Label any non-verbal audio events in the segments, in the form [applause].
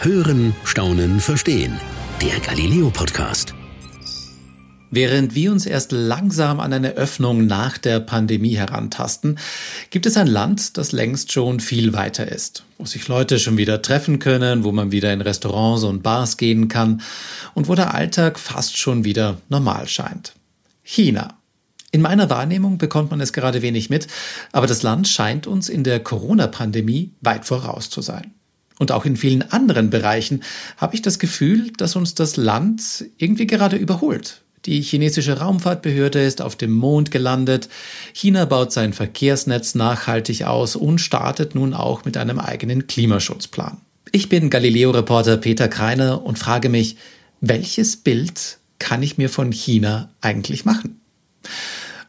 Hören, Staunen, Verstehen. Der Galileo Podcast. Während wir uns erst langsam an eine Öffnung nach der Pandemie herantasten, gibt es ein Land, das längst schon viel weiter ist, wo sich Leute schon wieder treffen können, wo man wieder in Restaurants und Bars gehen kann und wo der Alltag fast schon wieder normal scheint. China. In meiner Wahrnehmung bekommt man es gerade wenig mit, aber das Land scheint uns in der Corona-Pandemie weit voraus zu sein. Und auch in vielen anderen Bereichen habe ich das Gefühl, dass uns das Land irgendwie gerade überholt. Die chinesische Raumfahrtbehörde ist auf dem Mond gelandet. China baut sein Verkehrsnetz nachhaltig aus und startet nun auch mit einem eigenen Klimaschutzplan. Ich bin Galileo-Reporter Peter Kreiner und frage mich, welches Bild kann ich mir von China eigentlich machen?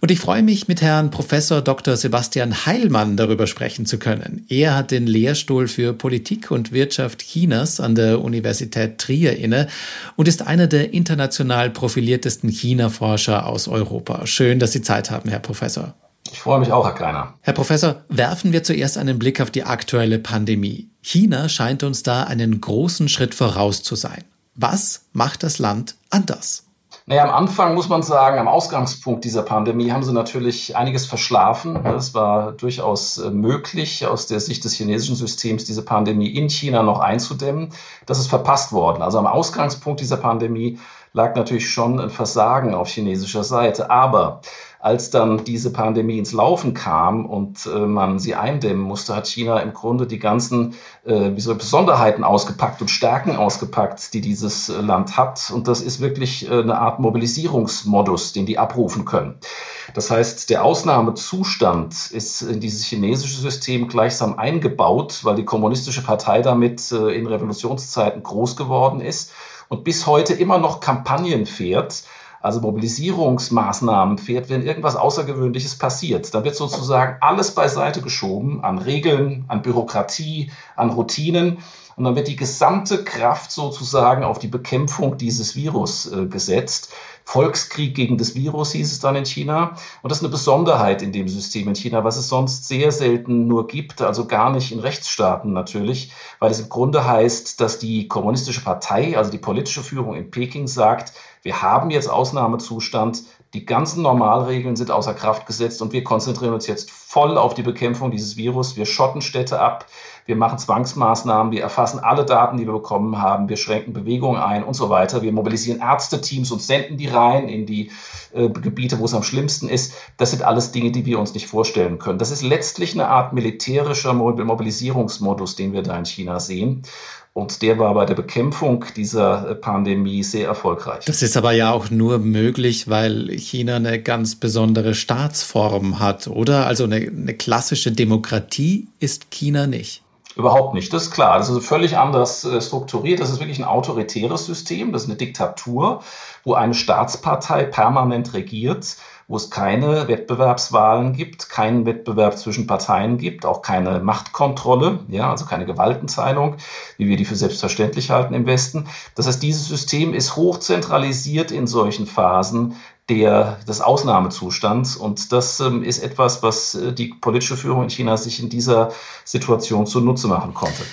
Und ich freue mich, mit Herrn Professor Dr. Sebastian Heilmann darüber sprechen zu können. Er hat den Lehrstuhl für Politik und Wirtschaft Chinas an der Universität Trier inne und ist einer der international profiliertesten China-Forscher aus Europa. Schön, dass Sie Zeit haben, Herr Professor. Ich freue mich auch, Herr Kleiner. Herr Professor, werfen wir zuerst einen Blick auf die aktuelle Pandemie. China scheint uns da einen großen Schritt voraus zu sein. Was macht das Land anders? Naja, am Anfang muss man sagen, am Ausgangspunkt dieser Pandemie haben sie natürlich einiges verschlafen. Es war durchaus äh, möglich, aus der Sicht des chinesischen Systems diese Pandemie in China noch einzudämmen. Das ist verpasst worden. Also am Ausgangspunkt dieser Pandemie lag natürlich schon ein Versagen auf chinesischer Seite. Aber als dann diese Pandemie ins Laufen kam und äh, man sie eindämmen musste, hat China im Grunde die ganzen äh, Besonderheiten ausgepackt und Stärken ausgepackt, die dieses äh, Land hat. Und das ist wirklich äh, eine Art Mobilisierungsmodus, den die abrufen können. Das heißt, der Ausnahmezustand ist in dieses chinesische System gleichsam eingebaut, weil die kommunistische Partei damit äh, in Revolutionszeiten groß geworden ist und bis heute immer noch Kampagnen fährt, also Mobilisierungsmaßnahmen fährt, wenn irgendwas Außergewöhnliches passiert. Dann wird sozusagen alles beiseite geschoben an Regeln, an Bürokratie, an Routinen. Und dann wird die gesamte Kraft sozusagen auf die Bekämpfung dieses Virus äh, gesetzt. Volkskrieg gegen das Virus hieß es dann in China. Und das ist eine Besonderheit in dem System in China, was es sonst sehr selten nur gibt, also gar nicht in Rechtsstaaten natürlich, weil es im Grunde heißt, dass die kommunistische Partei, also die politische Führung in Peking sagt, wir haben jetzt Ausnahmezustand, die ganzen Normalregeln sind außer Kraft gesetzt und wir konzentrieren uns jetzt voll auf die Bekämpfung dieses Virus. Wir schotten Städte ab, wir machen Zwangsmaßnahmen, wir erfassen alle Daten, die wir bekommen haben, wir schränken Bewegungen ein und so weiter. Wir mobilisieren Ärzteteams und senden die rein in die äh, Gebiete, wo es am schlimmsten ist. Das sind alles Dinge, die wir uns nicht vorstellen können. Das ist letztlich eine Art militärischer Mobilisierungsmodus, den wir da in China sehen. Und der war bei der Bekämpfung dieser äh, Pandemie sehr erfolgreich. Das ist aber ja auch nur möglich, weil China eine ganz besondere Staatsform hat, oder? Also eine, eine klassische Demokratie ist China nicht. Überhaupt nicht, das ist klar. Das ist völlig anders äh, strukturiert. Das ist wirklich ein autoritäres System, das ist eine Diktatur, wo eine Staatspartei permanent regiert wo es keine Wettbewerbswahlen gibt, keinen Wettbewerb zwischen Parteien gibt, auch keine Machtkontrolle, ja, also keine Gewaltenteilung, wie wir die für selbstverständlich halten im Westen. Das heißt, dieses System ist hochzentralisiert in solchen Phasen der, des Ausnahmezustands. Und das ähm, ist etwas, was äh, die politische Führung in China sich in dieser Situation zunutze machen konnte.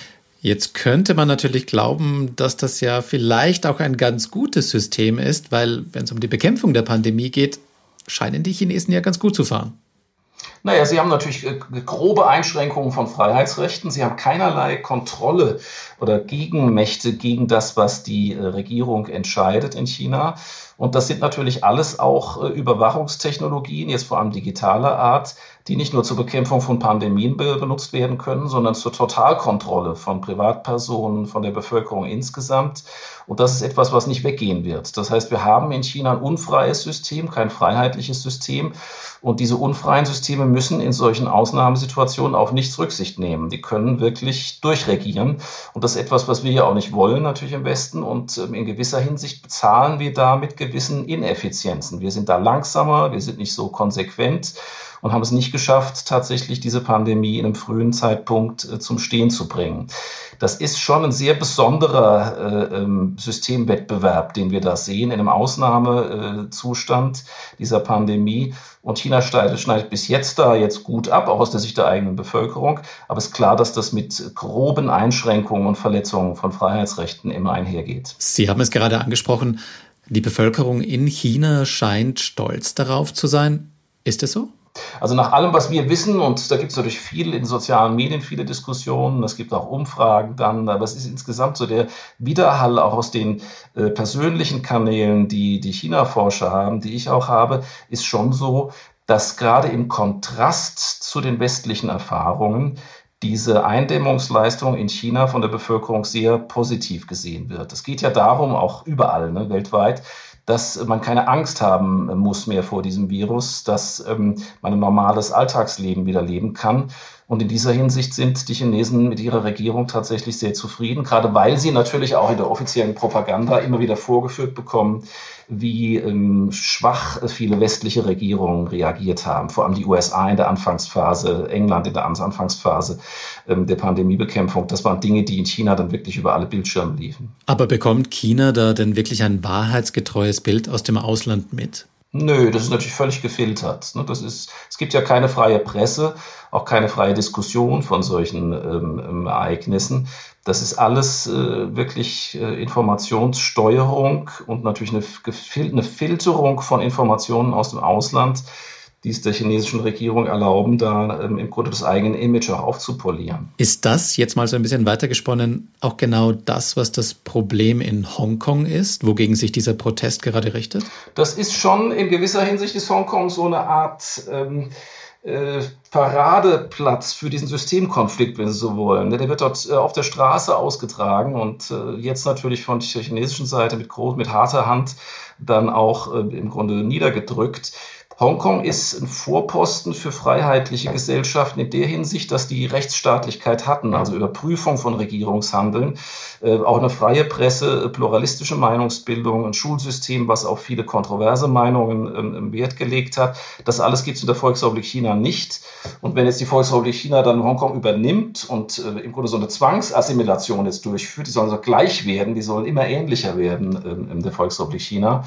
Jetzt könnte man natürlich glauben, dass das ja vielleicht auch ein ganz gutes System ist, weil wenn es um die Bekämpfung der Pandemie geht, scheinen die Chinesen ja ganz gut zu fahren. Naja, sie haben natürlich äh, grobe Einschränkungen von Freiheitsrechten. Sie haben keinerlei Kontrolle oder Gegenmächte gegen das, was die äh, Regierung entscheidet in China. Und das sind natürlich alles auch äh, Überwachungstechnologien, jetzt vor allem digitaler Art, die nicht nur zur Bekämpfung von Pandemien benutzt werden können, sondern zur Totalkontrolle von Privatpersonen, von der Bevölkerung insgesamt. Und das ist etwas, was nicht weggehen wird. Das heißt, wir haben in China ein unfreies System, kein freiheitliches System. Und diese unfreien Systeme müssen in solchen Ausnahmesituationen auf nichts Rücksicht nehmen. Die können wirklich durchregieren. Und das ist etwas, was wir ja auch nicht wollen, natürlich im Westen. Und ähm, in gewisser Hinsicht bezahlen wir da mit gewissen Ineffizienzen. Wir sind da langsamer, wir sind nicht so konsequent. und haben es nicht geschafft, tatsächlich diese Pandemie in einem frühen Zeitpunkt äh, zum Stehen zu bringen. Das ist schon ein sehr besonderer äh, ähm, Systemwettbewerb, den wir da sehen, in einem Ausnahmezustand dieser Pandemie. Und China schneidet, schneidet bis jetzt da jetzt gut ab, auch aus der Sicht der eigenen Bevölkerung. Aber es ist klar, dass das mit groben Einschränkungen und Verletzungen von Freiheitsrechten immer einhergeht. Sie haben es gerade angesprochen, die Bevölkerung in China scheint stolz darauf zu sein. Ist es so? Also nach allem, was wir wissen, und da gibt es natürlich viel in sozialen Medien, viele Diskussionen, es gibt auch Umfragen dann, aber es ist insgesamt so der Widerhall auch aus den äh, persönlichen Kanälen, die die China-Forscher haben, die ich auch habe, ist schon so, dass gerade im Kontrast zu den westlichen Erfahrungen diese Eindämmungsleistung in China von der Bevölkerung sehr positiv gesehen wird. Es geht ja darum, auch überall ne, weltweit, dass man keine Angst haben muss mehr vor diesem Virus, dass ähm, man ein normales Alltagsleben wieder leben kann. Und in dieser Hinsicht sind die Chinesen mit ihrer Regierung tatsächlich sehr zufrieden, gerade weil sie natürlich auch in der offiziellen Propaganda immer wieder vorgeführt bekommen, wie ähm, schwach viele westliche Regierungen reagiert haben. Vor allem die USA in der Anfangsphase, England in der Anfangsphase ähm, der Pandemiebekämpfung. Das waren Dinge, die in China dann wirklich über alle Bildschirme liefen. Aber bekommt China da denn wirklich ein wahrheitsgetreues Bild aus dem Ausland mit? Nö, das ist natürlich völlig gefiltert. Ne? Das ist, es gibt ja keine freie Presse, auch keine freie Diskussion von solchen ähm, Ereignissen. Das ist alles äh, wirklich äh, Informationssteuerung und natürlich eine, eine Filterung von Informationen aus dem Ausland die es der chinesischen Regierung erlauben, da ähm, im Grunde das eigene Image auch aufzupolieren. Ist das jetzt mal so ein bisschen weitergesponnen auch genau das, was das Problem in Hongkong ist, wogegen sich dieser Protest gerade richtet? Das ist schon in gewisser Hinsicht ist Hongkong so eine Art ähm, äh, Paradeplatz für diesen Systemkonflikt, wenn Sie so wollen. Der wird dort äh, auf der Straße ausgetragen und äh, jetzt natürlich von der chinesischen Seite mit, groß, mit harter Hand dann auch äh, im Grunde niedergedrückt. Hongkong ist ein Vorposten für freiheitliche Gesellschaften in der Hinsicht, dass die Rechtsstaatlichkeit hatten, also Überprüfung von Regierungshandeln, äh, auch eine freie Presse, pluralistische Meinungsbildung, ein Schulsystem, was auf viele kontroverse Meinungen ähm, Wert gelegt hat. Das alles gibt es in der Volksrepublik China nicht. Und wenn jetzt die Volksrepublik China dann Hongkong übernimmt und äh, im Grunde so eine Zwangsassimilation jetzt durchführt, die sollen so gleich werden, die sollen immer ähnlicher werden ähm, in der Volksrepublik China,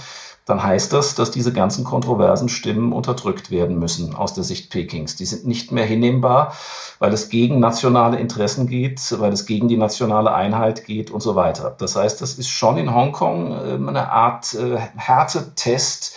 dann heißt das, dass diese ganzen kontroversen Stimmen unterdrückt werden müssen aus der Sicht Pekings. Die sind nicht mehr hinnehmbar, weil es gegen nationale Interessen geht, weil es gegen die nationale Einheit geht und so weiter. Das heißt, das ist schon in Hongkong ähm, eine Art äh, Härtetest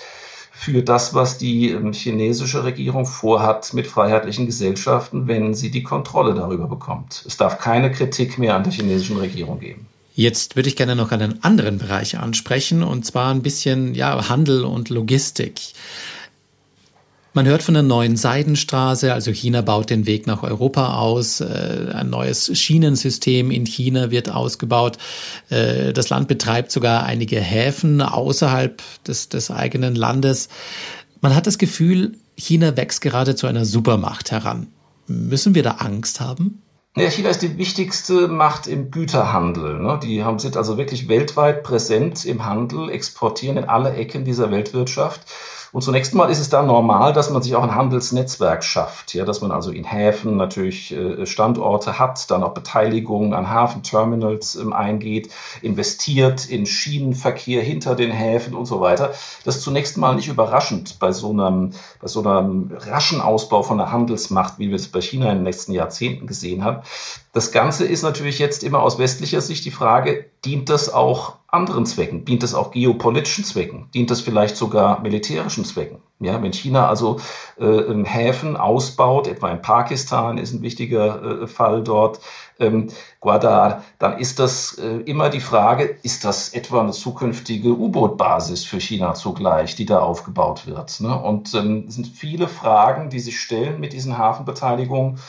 für das, was die ähm, chinesische Regierung vorhat mit freiheitlichen Gesellschaften, wenn sie die Kontrolle darüber bekommt. Es darf keine Kritik mehr an der chinesischen Regierung geben. Jetzt würde ich gerne noch einen anderen Bereich ansprechen, und zwar ein bisschen ja, Handel und Logistik. Man hört von der neuen Seidenstraße, also China baut den Weg nach Europa aus, äh, ein neues Schienensystem in China wird ausgebaut. Äh, das Land betreibt sogar einige Häfen außerhalb des, des eigenen Landes. Man hat das Gefühl, China wächst gerade zu einer Supermacht heran. Müssen wir da Angst haben? Ja, China ist die wichtigste Macht im Güterhandel. Ne? Die haben, sind also wirklich weltweit präsent im Handel, exportieren in alle Ecken dieser Weltwirtschaft. Und zunächst mal ist es da normal, dass man sich auch ein Handelsnetzwerk schafft, ja, dass man also in Häfen natürlich äh, Standorte hat, dann auch Beteiligungen an Hafenterminals ähm, eingeht, investiert in Schienenverkehr hinter den Häfen und so weiter. Das ist zunächst mal nicht überraschend bei so einem, bei so einem raschen Ausbau von der Handelsmacht, wie wir es bei China in den letzten Jahrzehnten gesehen haben. Das Ganze ist natürlich jetzt immer aus westlicher Sicht die Frage, dient das auch anderen Zwecken? Dient das auch geopolitischen Zwecken? Dient das vielleicht sogar militärischen Zwecken? Ja, wenn China also äh, Häfen ausbaut, etwa in Pakistan ist ein wichtiger äh, Fall dort, ähm, Guadar, dann ist das äh, immer die Frage, ist das etwa eine zukünftige U-Boot-Basis für China zugleich, die da aufgebaut wird? Ne? Und ähm, es sind viele Fragen, die sich stellen mit diesen Hafenbeteiligungen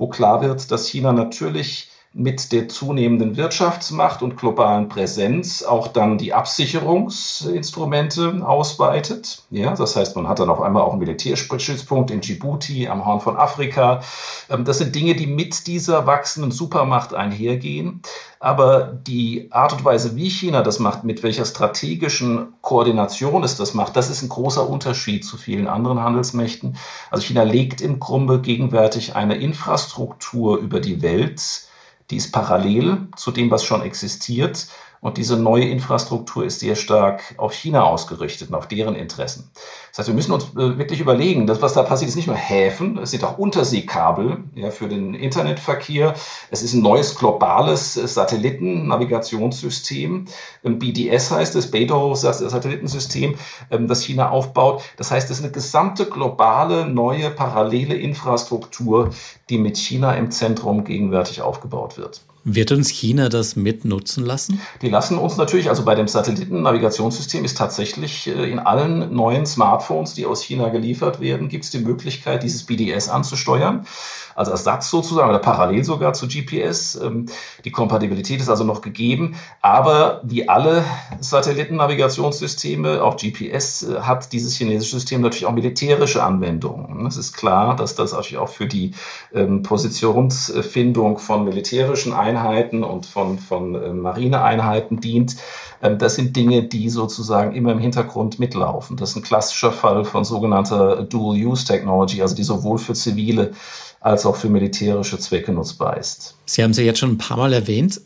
wo klar wird, dass China natürlich mit der zunehmenden Wirtschaftsmacht und globalen Präsenz auch dann die Absicherungsinstrumente ausweitet. Ja, das heißt, man hat dann auf einmal auch einen Militärstützpunkt in Djibouti am Horn von Afrika. Ähm, das sind Dinge, die mit dieser wachsenden Supermacht einhergehen. Aber die Art und Weise, wie China das macht, mit welcher strategischen Koordination es das macht, das ist ein großer Unterschied zu vielen anderen Handelsmächten. Also China legt im Grunde gegenwärtig eine Infrastruktur über die Welt, die ist parallel zu dem, was schon existiert. Und diese neue Infrastruktur ist sehr stark auf China ausgerichtet und auf deren Interessen. Das heißt, wir müssen uns äh, wirklich überlegen, das, was da passiert, ist nicht nur Häfen, es sind auch Unterseekabel ja, für den Internetverkehr. Es ist ein neues globales äh, Satellitennavigationssystem. Ähm, BDS heißt es, Beidou Satellitensystem, ähm, das China aufbaut. Das heißt, es ist eine gesamte globale, neue, parallele Infrastruktur, die mit China im Zentrum gegenwärtig aufgebaut wird. Wird uns China das mitnutzen lassen? Die lassen uns natürlich, also bei dem Satellitennavigationssystem ist tatsächlich äh, in allen neuen Smartphones, die aus China geliefert werden, gibt es die Möglichkeit, dieses BDS anzusteuern als Ersatz sozusagen oder parallel sogar zu GPS. Ähm, die Kompatibilität ist also noch gegeben, aber wie alle Satellitennavigationssysteme, auch GPS, äh, hat dieses chinesische System natürlich auch militärische Anwendungen. Es ist klar, dass das natürlich auch für die ähm, Positionsfindung von militärischen Einheiten und von, von äh, Marineeinheiten dient. Ähm, das sind Dinge, die sozusagen immer im Hintergrund mitlaufen. Das ist ein klassischer Fall von sogenannter Dual-Use-Technology, also die sowohl für zivile als auch für militärische Zwecke nutzbar ist. Sie haben sie jetzt schon ein paar Mal erwähnt.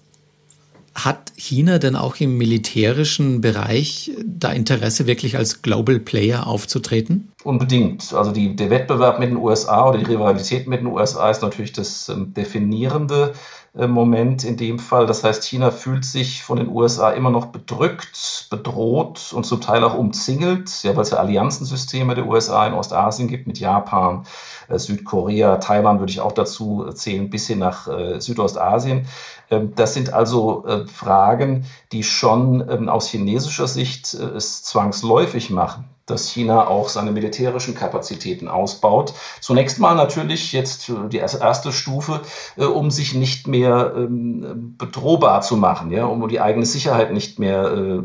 Hat China denn auch im militärischen Bereich da Interesse, wirklich als Global Player aufzutreten? Unbedingt. Also die, der Wettbewerb mit den USA oder die Rivalität mit den USA ist natürlich das ähm, definierende Moment in dem Fall. Das heißt, China fühlt sich von den USA immer noch bedrückt, bedroht und zum Teil auch umzingelt, ja, weil es ja Allianzensysteme der USA in Ostasien gibt mit Japan, äh, Südkorea, Taiwan würde ich auch dazu zählen, bis hin nach äh, Südostasien. Ähm, das sind also äh, Fragen, die schon ähm, aus chinesischer Sicht äh, es zwangsläufig machen, dass China auch seine militärischen Kapazitäten ausbaut. Zunächst mal natürlich jetzt die erste Stufe, äh, um sich nicht mehr ähm, bedrohbar zu machen, ja, um die eigene Sicherheit nicht mehr,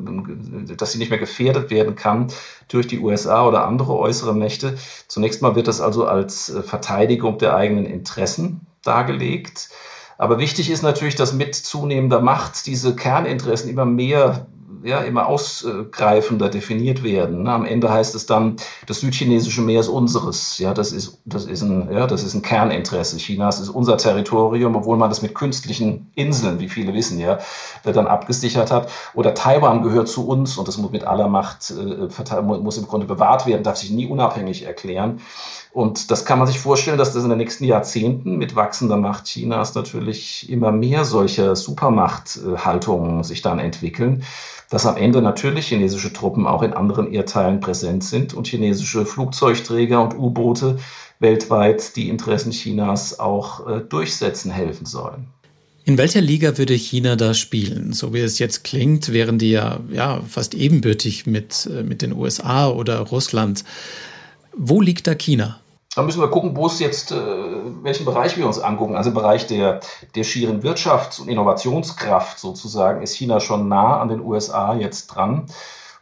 dass sie nicht mehr gefährdet werden kann durch die USA oder andere äußere Mächte. Zunächst mal wird das also als Verteidigung der eigenen Interessen dargelegt. Aber wichtig ist natürlich, dass mit zunehmender Macht diese Kerninteressen immer mehr ja, immer ausgreifender definiert werden. Am Ende heißt es dann, das südchinesische Meer ist unseres. Ja, das ist, das ist ein, ja, das ist ein Kerninteresse Chinas, ist unser Territorium, obwohl man das mit künstlichen Inseln, wie viele wissen ja, dann abgesichert hat. Oder Taiwan gehört zu uns und das muss mit aller Macht, äh, muss im Grunde bewahrt werden, darf sich nie unabhängig erklären. Und das kann man sich vorstellen, dass das in den nächsten Jahrzehnten mit wachsender Macht Chinas natürlich immer mehr solcher Supermachthaltungen sich dann entwickeln, dass am Ende natürlich chinesische Truppen auch in anderen Erdteilen präsent sind und chinesische Flugzeugträger und U-Boote weltweit die Interessen Chinas auch äh, durchsetzen helfen sollen. In welcher Liga würde China da spielen? So wie es jetzt klingt, wären die ja, ja fast ebenbürtig mit, äh, mit den USA oder Russland. Wo liegt da China? Da müssen wir gucken, wo es jetzt, äh, welchen Bereich wir uns angucken. Also im Bereich der, der schieren Wirtschafts- und Innovationskraft sozusagen ist China schon nah an den USA jetzt dran.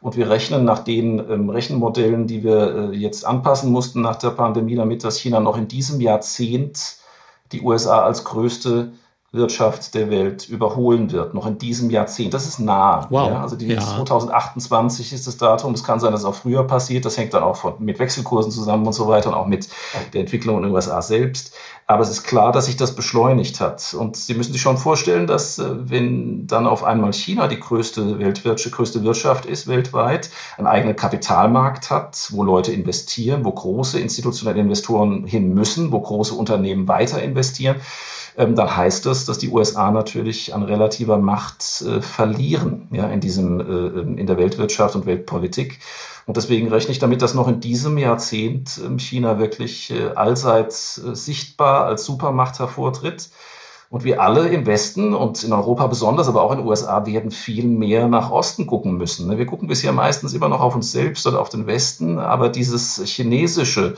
Und wir rechnen nach den ähm, Rechenmodellen, die wir äh, jetzt anpassen mussten nach der Pandemie, damit dass China noch in diesem Jahrzehnt die USA als größte Wirtschaft der Welt überholen wird, noch in diesem Jahrzehnt. Das ist nah. Wow. Ja, also die ja. 2028 ist das Datum. Es kann sein, dass es auch früher passiert. Das hängt dann auch von, mit Wechselkursen zusammen und so weiter und auch mit der Entwicklung in den USA selbst. Aber es ist klar, dass sich das beschleunigt hat. Und Sie müssen sich schon vorstellen, dass äh, wenn dann auf einmal China die größte Weltwirtschaft, größte Wirtschaft ist weltweit, einen eigenen Kapitalmarkt hat, wo Leute investieren, wo große institutionelle Investoren hin müssen, wo große Unternehmen weiter investieren, ähm, dann heißt das, dass die USA natürlich an relativer Macht äh, verlieren ja, in, diesem, äh, ähm, in der Weltwirtschaft und Weltpolitik. Und deswegen rechne ich damit, dass noch in diesem Jahrzehnt äh, China wirklich äh, allseits äh, sichtbar als Supermacht hervortritt. Und wir alle im Westen und in Europa besonders, aber auch in den USA werden viel mehr nach Osten gucken müssen. Ne? Wir gucken bisher meistens immer noch auf uns selbst oder auf den Westen, aber dieses chinesische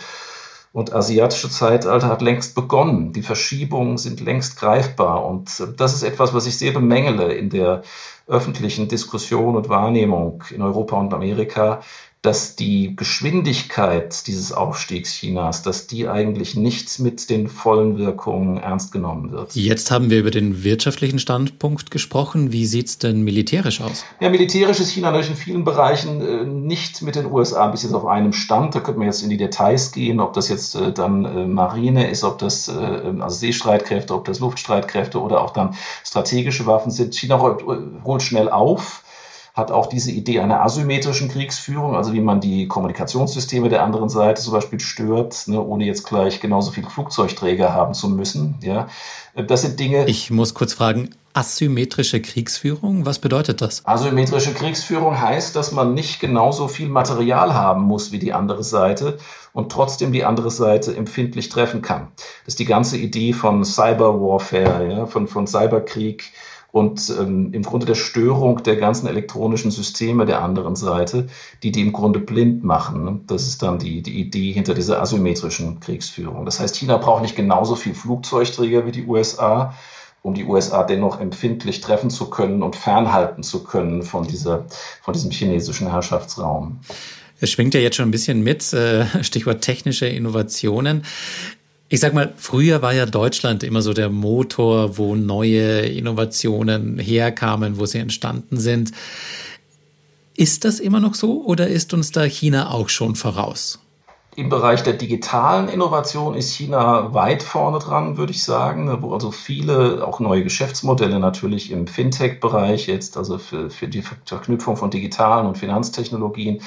Und asiatische Zeitalter hat längst begonnen. Die Verschiebungen sind längst greifbar. Und das ist etwas, was ich sehr bemängele in der öffentlichen Diskussion und Wahrnehmung in Europa und Amerika, dass die Geschwindigkeit dieses Aufstiegs Chinas, dass die eigentlich nicht mit den vollen Wirkungen ernst genommen wird. Jetzt haben wir über den wirtschaftlichen Standpunkt gesprochen. Wie sieht es denn militärisch aus? Ja, militärisch ist China natürlich in vielen Bereichen äh, nicht mit den USA bis jetzt auf einem Stand. Da könnte man jetzt in die Details gehen, ob das jetzt äh, dann äh, Marine ist, ob das also Seestreitkräfte, ob das Luftstreitkräfte oder auch dann strategische Waffen sind. China holt schnell auf hat auch diese Idee einer asymmetrischen Kriegsführung, also wie man die Kommunikationssysteme der anderen Seite zum Beispiel stört, ne, ohne jetzt gleich genauso viele Flugzeugträger haben zu müssen. Ja, das sind Dinge. Ich muss kurz fragen, asymmetrische Kriegsführung, was bedeutet das? Asymmetrische Kriegsführung heißt, dass man nicht genauso viel Material haben muss wie die andere Seite und trotzdem die andere Seite empfindlich treffen kann. Das ist die ganze Idee von Cyberwarfare, ja, von, von Cyberkrieg und ähm, im Grunde der Störung der ganzen elektronischen Systeme der anderen Seite, die die im Grunde blind machen. Ne? Das ist dann die, die Idee hinter dieser asymmetrischen Kriegsführung. Das heißt, China braucht nicht genauso viel Flugzeugträger wie die USA, um die USA dennoch empfindlich treffen zu können und fernhalten zu können von, dieser, von diesem chinesischen Herrschaftsraum. Es schwingt ja jetzt schon ein bisschen mit, äh, Stichwort technische Innovationen. Ich sag mal, früher war ja Deutschland immer so der Motor, wo neue Innovationen herkamen, wo sie entstanden sind. Ist das immer noch so oder ist uns da China auch schon voraus? Im Bereich der digitalen Innovation ist China weit vorne dran, würde ich sagen, wo also viele auch neue Geschäftsmodelle natürlich im Fintech-Bereich jetzt, also für, für die Verknüpfung von digitalen und Finanztechnologien,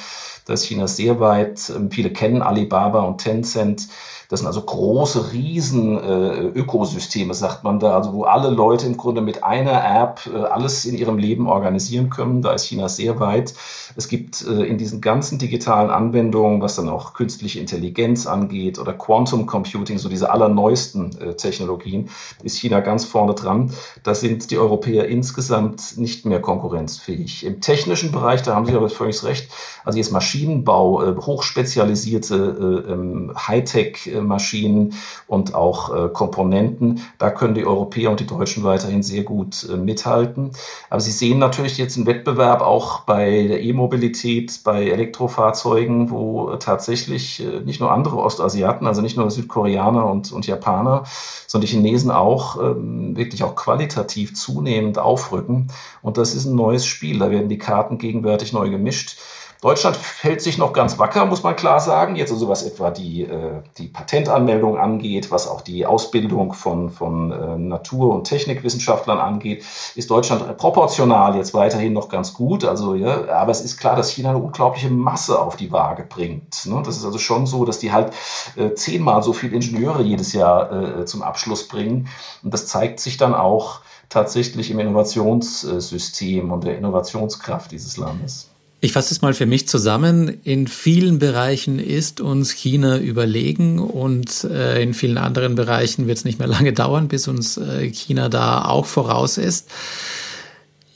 da ist China sehr weit. Viele kennen Alibaba und Tencent das sind also große Riesen äh, sagt man da, also wo alle Leute im Grunde mit einer App äh, alles in ihrem Leben organisieren können. Da ist China sehr weit. Es gibt äh, in diesen ganzen digitalen Anwendungen, was dann auch künstliche Intelligenz angeht oder Quantum Computing, so diese allerneuesten äh, Technologien, ist China ganz vorne dran. Da sind die Europäer insgesamt nicht mehr konkurrenzfähig. Im technischen Bereich, da haben Sie aber völlig recht, also jetzt Maschinenbau, äh, hochspezialisierte äh, ähm, Hightech Maschinen und auch äh, Komponenten. Da können die Europäer und die Deutschen weiterhin sehr gut äh, mithalten. Aber Sie sehen natürlich jetzt einen Wettbewerb auch bei der E-Mobilität, bei Elektrofahrzeugen, wo tatsächlich äh, nicht nur andere Ostasiaten, also nicht nur Südkoreaner und, und Japaner, sondern die Chinesen auch ähm, wirklich auch qualitativ zunehmend aufrücken. Und das ist ein neues Spiel. Da werden die Karten gegenwärtig neu gemischt. Deutschland hält sich noch ganz wacker, muss man klar sagen. Jetzt also was etwa die, äh, die Patentanmeldung angeht, was auch die Ausbildung von, von äh, Natur- und Technikwissenschaftlern angeht, ist Deutschland proportional jetzt weiterhin noch ganz gut. Also, ja, aber es ist klar, dass China eine unglaubliche Masse auf die Waage bringt. Ne? Das ist also schon so, dass die halt äh, zehnmal so viele Ingenieure jedes Jahr äh, zum Abschluss bringen. Und das zeigt sich dann auch tatsächlich im Innovationssystem und der Innovationskraft dieses Landes. Ich fasse es mal für mich zusammen. In vielen Bereichen ist uns China überlegen und äh, in vielen anderen Bereichen wird es nicht mehr lange [laughs] dauern, bis uns äh, China da auch voraus ist.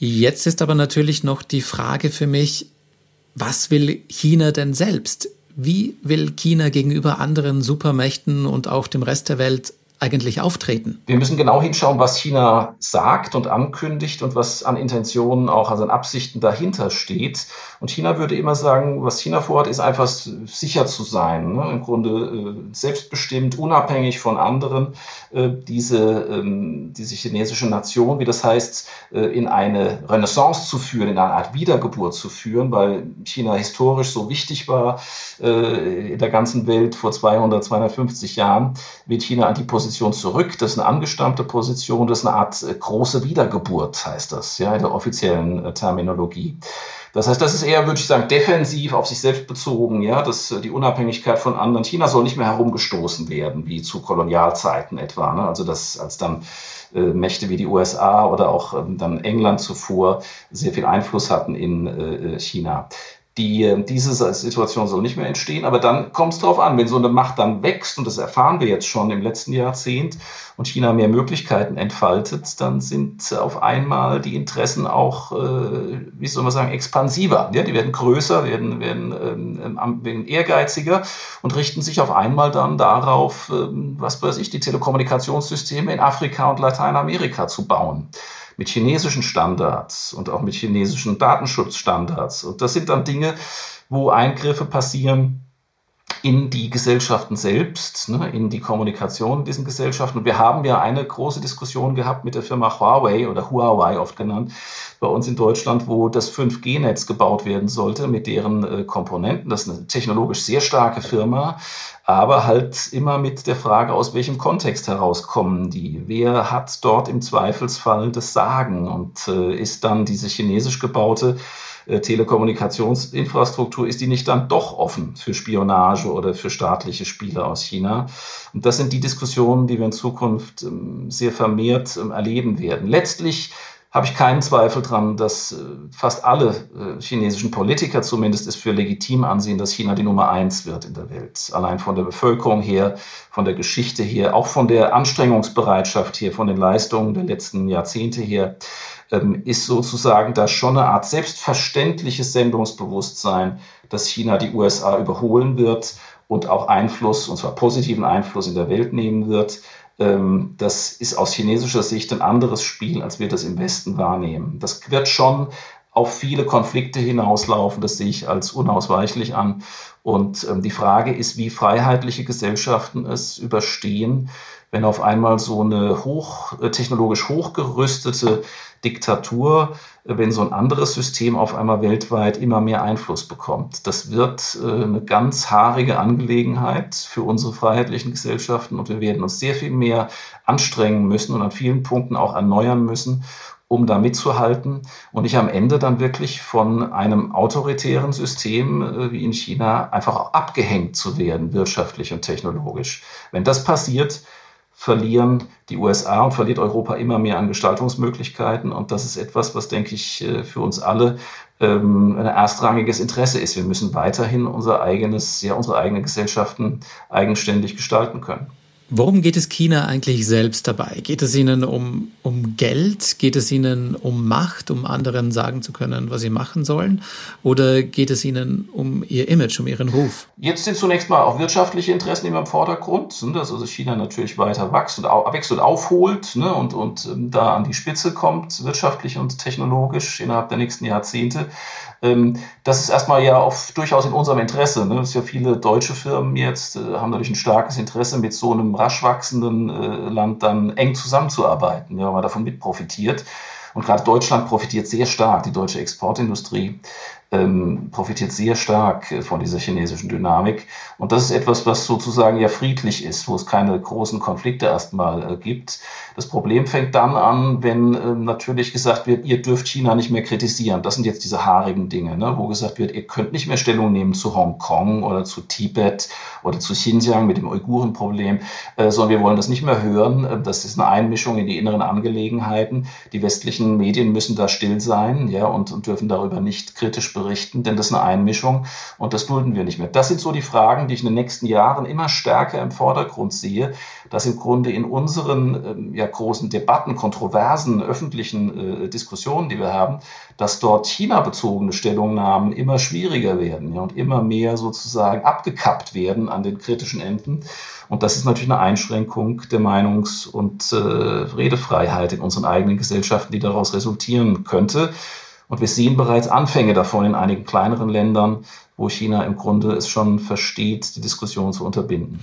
Jetzt ist aber natürlich noch die Frage für mich, was will China denn selbst? Wie will China gegenüber anderen Supermächten und auch dem Rest der Welt eigentlich auftreten? Wir müssen genau hinschauen, was China sagt und ankündigt und was an Intentionen, auch also an Absichten dahinter steht. Und China würde immer sagen, was China vorhat, ist einfach sicher zu sein. Ne? Im Grunde äh, selbstbestimmt, unabhängig von anderen, äh, diese, ähm, diese chinesische Nation, wie das heißt, äh, in eine Renaissance zu führen, in eine Art Wiedergeburt zu führen, weil China historisch so wichtig war äh, in der ganzen Welt vor 200, 250 Jahren, wird China an die Position Position zurück. Das ist eine angestammte Position, das ist eine Art äh, große Wiedergeburt, heißt das, ja, in der offiziellen äh, Terminologie. Das heißt, das ist eher, würde ich sagen, defensiv auf sich selbst bezogen, ja, dass äh, die Unabhängigkeit von anderen, China soll nicht mehr herumgestoßen werden, wie zu Kolonialzeiten etwa, ne? also dass als dann äh, Mächte wie die USA oder auch ähm, dann England zuvor sehr viel Einfluss hatten in äh, China. Die, äh, diese Situation soll nicht mehr entstehen, aber dann kommt es darauf an, wenn so eine Macht dann wächst, und das erfahren wir jetzt schon im letzten Jahrzehnt, und China mehr Möglichkeiten entfaltet, dann sind auf einmal die Interessen auch, äh, wie soll man sagen, expansiver. Ja, die werden größer, werden, werden, ähm, werden ehrgeiziger und richten sich auf einmal dann darauf, ähm, was weiß ich, die Telekommunikationssysteme in Afrika und Lateinamerika zu bauen mit chinesischen Standards und auch mit chinesischen Datenschutzstandards. Und das sind dann Dinge, wo Eingriffe passieren in die Gesellschaften selbst, ne, in die Kommunikation in diesen Gesellschaften. Und wir haben ja eine große Diskussion gehabt mit der Firma Huawei oder Huawei oft genannt bei uns in Deutschland, wo das 5G-Netz gebaut werden sollte mit deren äh, Komponenten. Das ist eine technologisch sehr starke Firma, aber halt immer mit der Frage, aus welchem Kontext herauskommen die? Wer hat dort im Zweifelsfall das Sagen? Und äh, ist dann diese chinesisch gebaute äh, Telekommunikationsinfrastruktur, ist die nicht dann doch offen für Spionage oder für staatliche Spiele aus China? Und das sind die Diskussionen, die wir in Zukunft ähm, sehr vermehrt ähm, erleben werden. Letztlich habe ich keinen Zweifel dran, dass äh, fast alle äh, chinesischen Politiker zumindest es für legitim ansehen, dass China die Nummer eins wird in der Welt. Allein von der Bevölkerung her, von der Geschichte her, auch von der Anstrengungsbereitschaft her, von den Leistungen der letzten Jahrzehnte her, ähm, ist sozusagen da schon eine Art selbstverständliches Sendungsbewusstsein, dass China die USA überholen wird und auch Einfluss, und zwar positiven Einfluss in der Welt nehmen wird. Ähm, das ist aus chinesischer Sicht ein anderes Spiel, als wir das im Westen wahrnehmen. Das wird schon auf viele Konflikte hinauslaufen, das sehe ich als unausweichlich an. Und ähm, die Frage ist, wie freiheitliche Gesellschaften es überstehen, wenn auf einmal so eine hoch, äh, technologisch hochgerüstete Diktatur, äh, wenn so ein anderes System auf einmal weltweit immer mehr Einfluss bekommt. Das wird äh, eine ganz haarige Angelegenheit für unsere freiheitlichen Gesellschaften und wir werden uns sehr viel mehr anstrengen müssen und an vielen Punkten auch erneuern müssen, um da mitzuhalten und nicht am Ende dann wirklich von einem autoritären System wie in China einfach abgehängt zu werden, wirtschaftlich und technologisch. Wenn das passiert, verlieren die USA und verliert Europa immer mehr an Gestaltungsmöglichkeiten. Und das ist etwas, was, denke ich, äh, für uns alle ähm, ein erstrangiges Interesse ist. Wir müssen weiterhin unser eigenes, ja, unsere eigenen Gesellschaften eigenständig gestalten können. Worum geht es China eigentlich selbst dabei? Geht es ihnen um, um Geld? Geht es ihnen um Macht, um anderen sagen zu können, was sie machen sollen? Oder geht es ihnen um ihr Image, um ihren Ruf? Jetzt sind zunächst mal auch wirtschaftliche Interessen immer im Vordergrund, ne? dass also China natürlich weiter wächst und, wächst und aufholt ne? und, und ähm, da an die Spitze kommt, wirtschaftlich und technologisch innerhalb der nächsten Jahrzehnte. Ähm, das ist erstmal ja auch durchaus in unserem Interesse. Ne? Das ist ja viele deutsche Firmen jetzt äh, haben natürlich ein starkes Interesse, mit so einem rasch wachsenden äh, Land dann eng zusammenzuarbeiten, ja, weil man davon mit profitiert. Und gerade Deutschland profitiert sehr stark, die deutsche Exportindustrie ähm, profitiert sehr stark äh, von dieser chinesischen Dynamik. Und das ist etwas, was sozusagen ja friedlich ist, wo es keine großen Konflikte erstmal äh, gibt. Das Problem fängt dann an, wenn äh, natürlich gesagt wird, ihr dürft China nicht mehr kritisieren. Das sind jetzt diese haarigen Dinge, ne, wo gesagt wird, ihr könnt nicht mehr Stellung nehmen zu Hongkong oder zu Tibet oder zu Xinjiang mit dem Uigurenproblem, äh, sondern wir wollen das nicht mehr hören. Äh, das ist eine Einmischung in die inneren Angelegenheiten. Die westlichen Medien müssen da still sein ja, und, und dürfen darüber nicht kritisch berichten, denn das ist eine Einmischung und das dulden wir nicht mehr. Das sind so die Fragen, die ich in den nächsten Jahren immer stärker im Vordergrund sehe, dass im Grunde in unseren ähm, ja, großen Debatten, kontroversen, öffentlichen äh, Diskussionen, die wir haben, dass dort China-bezogene Stellungnahmen immer schwieriger werden ja, und immer mehr sozusagen abgekappt werden an den kritischen Enden. Und das ist natürlich eine Einschränkung der Meinungs- und äh, Redefreiheit in unseren eigenen Gesellschaften, die daraus resultieren könnte. Und wir sehen bereits Anfänge davon in einigen kleineren Ländern, wo China im Grunde es schon versteht, die Diskussion zu unterbinden.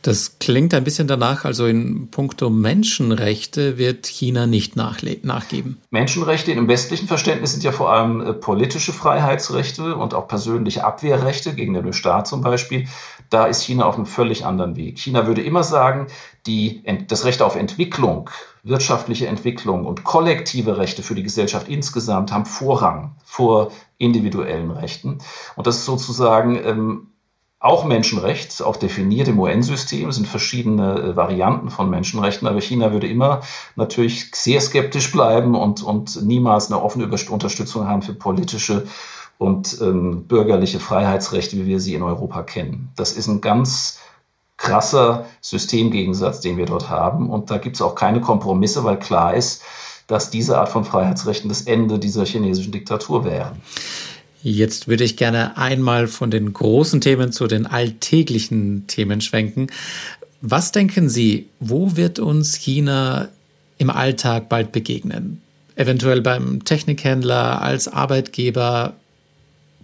Das klingt ein bisschen danach, also in puncto Menschenrechte wird China nicht nachgeben. Menschenrechte im westlichen Verständnis sind ja vor allem äh, politische Freiheitsrechte und auch persönliche Abwehrrechte gegen den Staat zum Beispiel. Da ist China auf einem völlig anderen Weg. China würde immer sagen, die, das Recht auf Entwicklung, wirtschaftliche Entwicklung und kollektive Rechte für die Gesellschaft insgesamt haben Vorrang vor individuellen Rechten. Und das ist sozusagen ähm, auch Menschenrecht, auch definiert im UN-System. Sind verschiedene äh, Varianten von Menschenrechten, aber China würde immer natürlich sehr skeptisch bleiben und, und niemals eine offene Unterstützung haben für politische und ähm, bürgerliche Freiheitsrechte, wie wir sie in Europa kennen. Das ist ein ganz krasser Systemgegensatz, den wir dort haben. Und da gibt es auch keine Kompromisse, weil klar ist, dass diese Art von Freiheitsrechten das Ende dieser chinesischen Diktatur wären. Jetzt würde ich gerne einmal von den großen Themen zu den alltäglichen Themen schwenken. Was denken Sie, wo wird uns China im Alltag bald begegnen? Eventuell beim Technikhändler, als Arbeitgeber,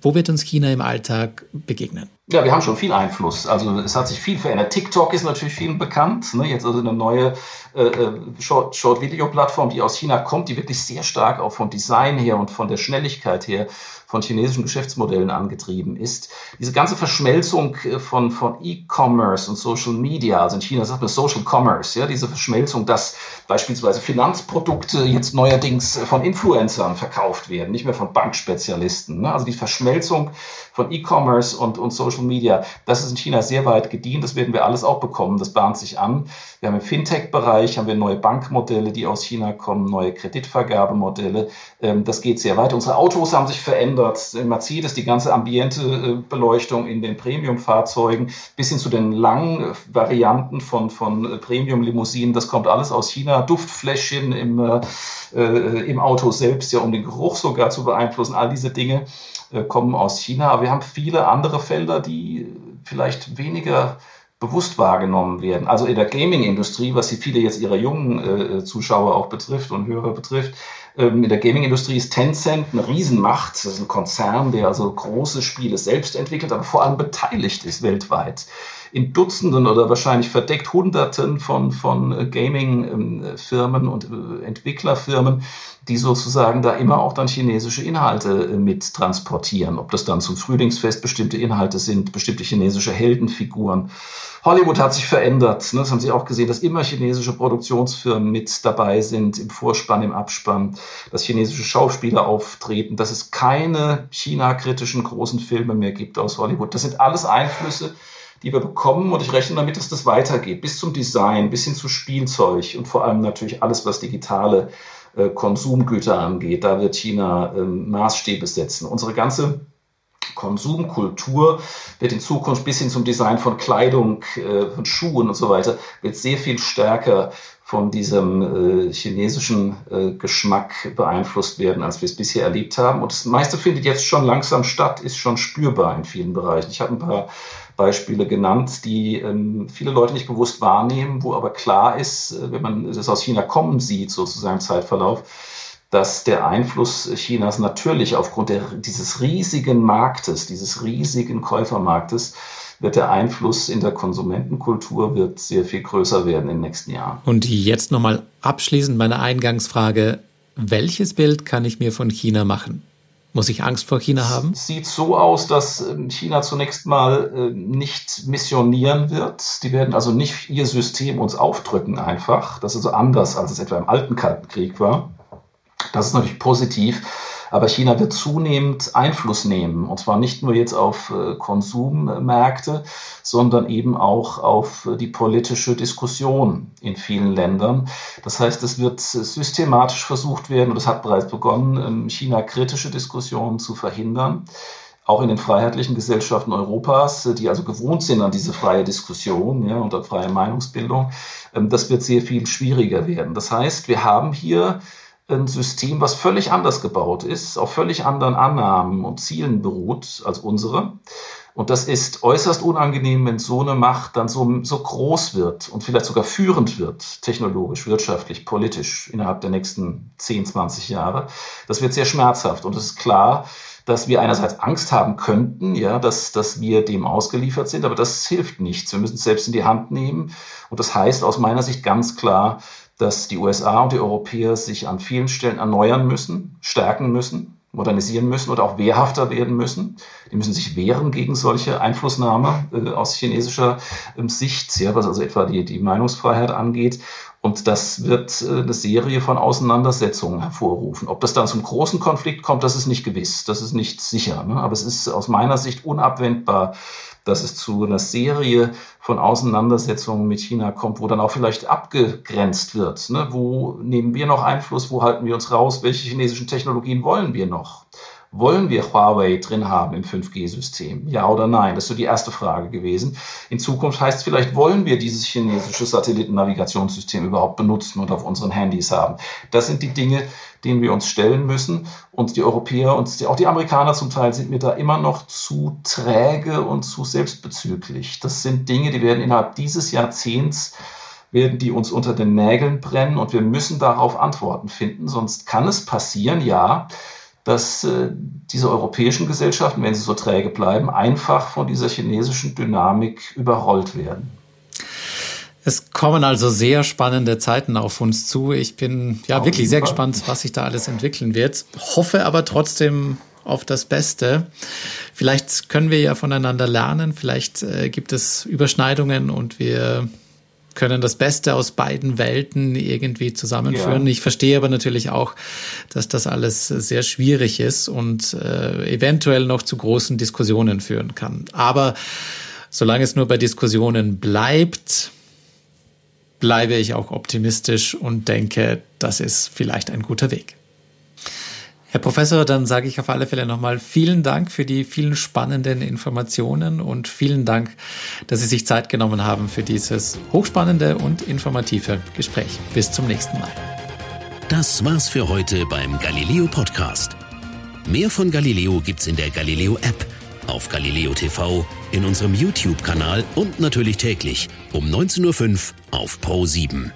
wo wird uns China im Alltag begegnen? Ja, wir haben schon viel Einfluss. Also es hat sich viel verändert. TikTok ist natürlich vielen bekannt. Ne? Jetzt also eine neue äh, äh Short-Video-Plattform, die aus China kommt, die wirklich sehr stark auch vom Design her und von der Schnelligkeit her von chinesischen Geschäftsmodellen angetrieben ist. Diese ganze Verschmelzung äh, von, von E-Commerce und Social Media, also in China sagt man Social Commerce, ja, diese Verschmelzung, dass beispielsweise Finanzprodukte jetzt neuerdings von Influencern verkauft werden, nicht mehr von Bankspezialisten. Ne? Also die Verschmelzung von E-Commerce und, und Social Media, das ist in China sehr weit gedient. Das werden wir alles auch bekommen. Das bahnt sich an. Wir haben im Fintech-Bereich haben wir neue Bankmodelle, die aus China kommen, neue Kreditvergabemodelle. Ähm, das geht sehr weit. Unsere Autos haben sich verändert. In Mercedes die ganze Ambiente-Beleuchtung in den Premium-Fahrzeugen bis hin zu den langen Varianten von, von Premium-Limousinen. Das kommt alles aus China. Duftfläschchen im, äh, äh, im Auto selbst, ja, um den Geruch sogar zu beeinflussen. All diese Dinge äh, kommen aus China. Aber wir haben viele andere Felder, die vielleicht weniger bewusst wahrgenommen werden. Also in der Gaming-Industrie, was viele jetzt ihrer jungen äh, Zuschauer auch betrifft und Hörer betrifft, in der Gaming-Industrie ist Tencent eine Riesenmacht. Das ist ein Konzern, der also große Spiele selbst entwickelt, aber vor allem beteiligt ist weltweit in Dutzenden oder wahrscheinlich verdeckt Hunderten von, von äh, Gaming-Firmen und äh, Entwicklerfirmen, die sozusagen da immer auch dann chinesische Inhalte äh, mit transportieren. Ob das dann zum Frühlingsfest bestimmte Inhalte sind, bestimmte chinesische Heldenfiguren. Hollywood hat sich verändert. Ne? Das haben Sie auch gesehen, dass immer chinesische Produktionsfirmen mit dabei sind, im Vorspann, im Abspann, dass chinesische Schauspieler auftreten, dass es keine China-kritischen großen Filme mehr gibt aus Hollywood. Das sind alles Einflüsse, die wir bekommen. Und ich rechne damit, dass das weitergeht, bis zum Design, bis hin zu Spielzeug und vor allem natürlich alles, was digitale äh, Konsumgüter angeht. Da wird China äh, Maßstäbe setzen. Unsere ganze Konsumkultur wird in Zukunft bis hin zum Design von Kleidung, äh, von Schuhen und so weiter, wird sehr viel stärker von diesem äh, chinesischen äh, Geschmack beeinflusst werden, als wir es bisher erlebt haben. Und das meiste findet jetzt schon langsam statt, ist schon spürbar in vielen Bereichen. Ich habe ein paar Beispiele genannt, die ähm, viele Leute nicht bewusst wahrnehmen, wo aber klar ist, äh, wenn man das aus China kommen sieht, sozusagen im Zeitverlauf, dass der Einfluss Chinas natürlich aufgrund der, dieses riesigen Marktes, dieses riesigen Käufermarktes, wird der Einfluss in der Konsumentenkultur wird sehr viel größer werden in den nächsten Jahren. Und jetzt nochmal abschließend meine Eingangsfrage. Welches Bild kann ich mir von China machen? Muss ich Angst vor China haben? Sieht so aus, dass ähm, China zunächst mal äh, nicht missionieren wird. Die werden also nicht ihr System uns aufdrücken einfach. Das ist also anders, als es etwa im alten Kalten Krieg war. Das ist natürlich positiv. Aber China wird zunehmend Einfluss nehmen. Und zwar nicht nur jetzt auf äh, Konsummärkte, sondern eben auch auf äh, die politische Diskussion in vielen Ländern. Das heißt, es wird systematisch versucht werden, und es hat bereits begonnen, ähm, China-kritische Diskussionen zu verhindern auch in den freiheitlichen Gesellschaften Europas, äh, die also gewohnt sind an diese freie Diskussion ja, und an freie Meinungsbildung, ähm, das wird sehr viel schwieriger werden. Das heißt, wir haben hier ein System, was völlig anders gebaut ist, auf völlig anderen Annahmen und Zielen beruht als unsere. Und das ist äußerst unangenehm, wenn so eine Macht dann so, so groß wird und vielleicht sogar führend wird, technologisch, wirtschaftlich, politisch, innerhalb der nächsten 10, 20 Jahre. Das wird sehr schmerzhaft. Und es ist klar, dass wir einerseits Angst haben könnten, ja, dass, dass wir dem ausgeliefert sind, aber das hilft nichts. Wir müssen es selbst in die Hand nehmen. Und das heißt aus meiner Sicht ganz klar, dass die USA und die Europäer sich an vielen Stellen erneuern müssen, stärken müssen, modernisieren müssen oder auch wehrhafter werden müssen. Die müssen sich wehren gegen solche Einflussnahme äh, aus chinesischer äh, Sicht, ja, was also etwa die, die Meinungsfreiheit angeht. Und das wird äh, eine Serie von Auseinandersetzungen hervorrufen. Ob das dann zum großen Konflikt kommt, das ist nicht gewiss, das ist nicht sicher. Ne? Aber es ist aus meiner Sicht unabwendbar, dass es zu einer Serie von Auseinandersetzungen mit China kommt, wo dann auch vielleicht abgegrenzt wird. Ne? Wo nehmen wir noch Einfluss, wo halten wir uns raus, welche chinesischen Technologien wollen wir noch? Wollen wir Huawei drin haben im 5G-System? Ja oder nein? Das ist so die erste Frage gewesen. In Zukunft heißt es vielleicht, wollen wir dieses chinesische Satellitennavigationssystem überhaupt benutzen und auf unseren Handys haben? Das sind die Dinge, denen wir uns stellen müssen. Und die Europäer und auch die Amerikaner zum Teil sind mir da immer noch zu träge und zu selbstbezüglich. Das sind Dinge, die werden innerhalb dieses Jahrzehnts werden die uns unter den Nägeln brennen und wir müssen darauf Antworten finden. Sonst kann es passieren, ja, dass äh, diese europäischen Gesellschaften, wenn sie so träge bleiben, einfach von dieser chinesischen Dynamik überrollt werden. Es kommen also sehr spannende Zeiten auf uns zu. Ich bin ja auf wirklich sehr Fall. gespannt, was sich da alles entwickeln wird. Hoffe aber trotzdem auf das Beste. Vielleicht können wir ja voneinander lernen. Vielleicht äh, gibt es Überschneidungen und wir können das Beste aus beiden Welten irgendwie zusammenführen. Ja. Ich verstehe aber natürlich auch, dass das alles sehr schwierig ist und äh, eventuell noch zu großen Diskussionen führen kann. Aber solange es nur bei Diskussionen bleibt, bleibe ich auch optimistisch und denke, das ist vielleicht ein guter Weg. Herr Professor, dann sage ich auf alle Fälle nochmal vielen Dank für die vielen spannenden Informationen und vielen Dank, dass Sie sich Zeit genommen haben für dieses hochspannende und informative Gespräch. Bis zum nächsten Mal. Das war's für heute beim Galileo Podcast. Mehr von Galileo gibt's in der Galileo App, auf Galileo TV, in unserem YouTube-Kanal und natürlich täglich um 19.05 Uhr auf Pro 7.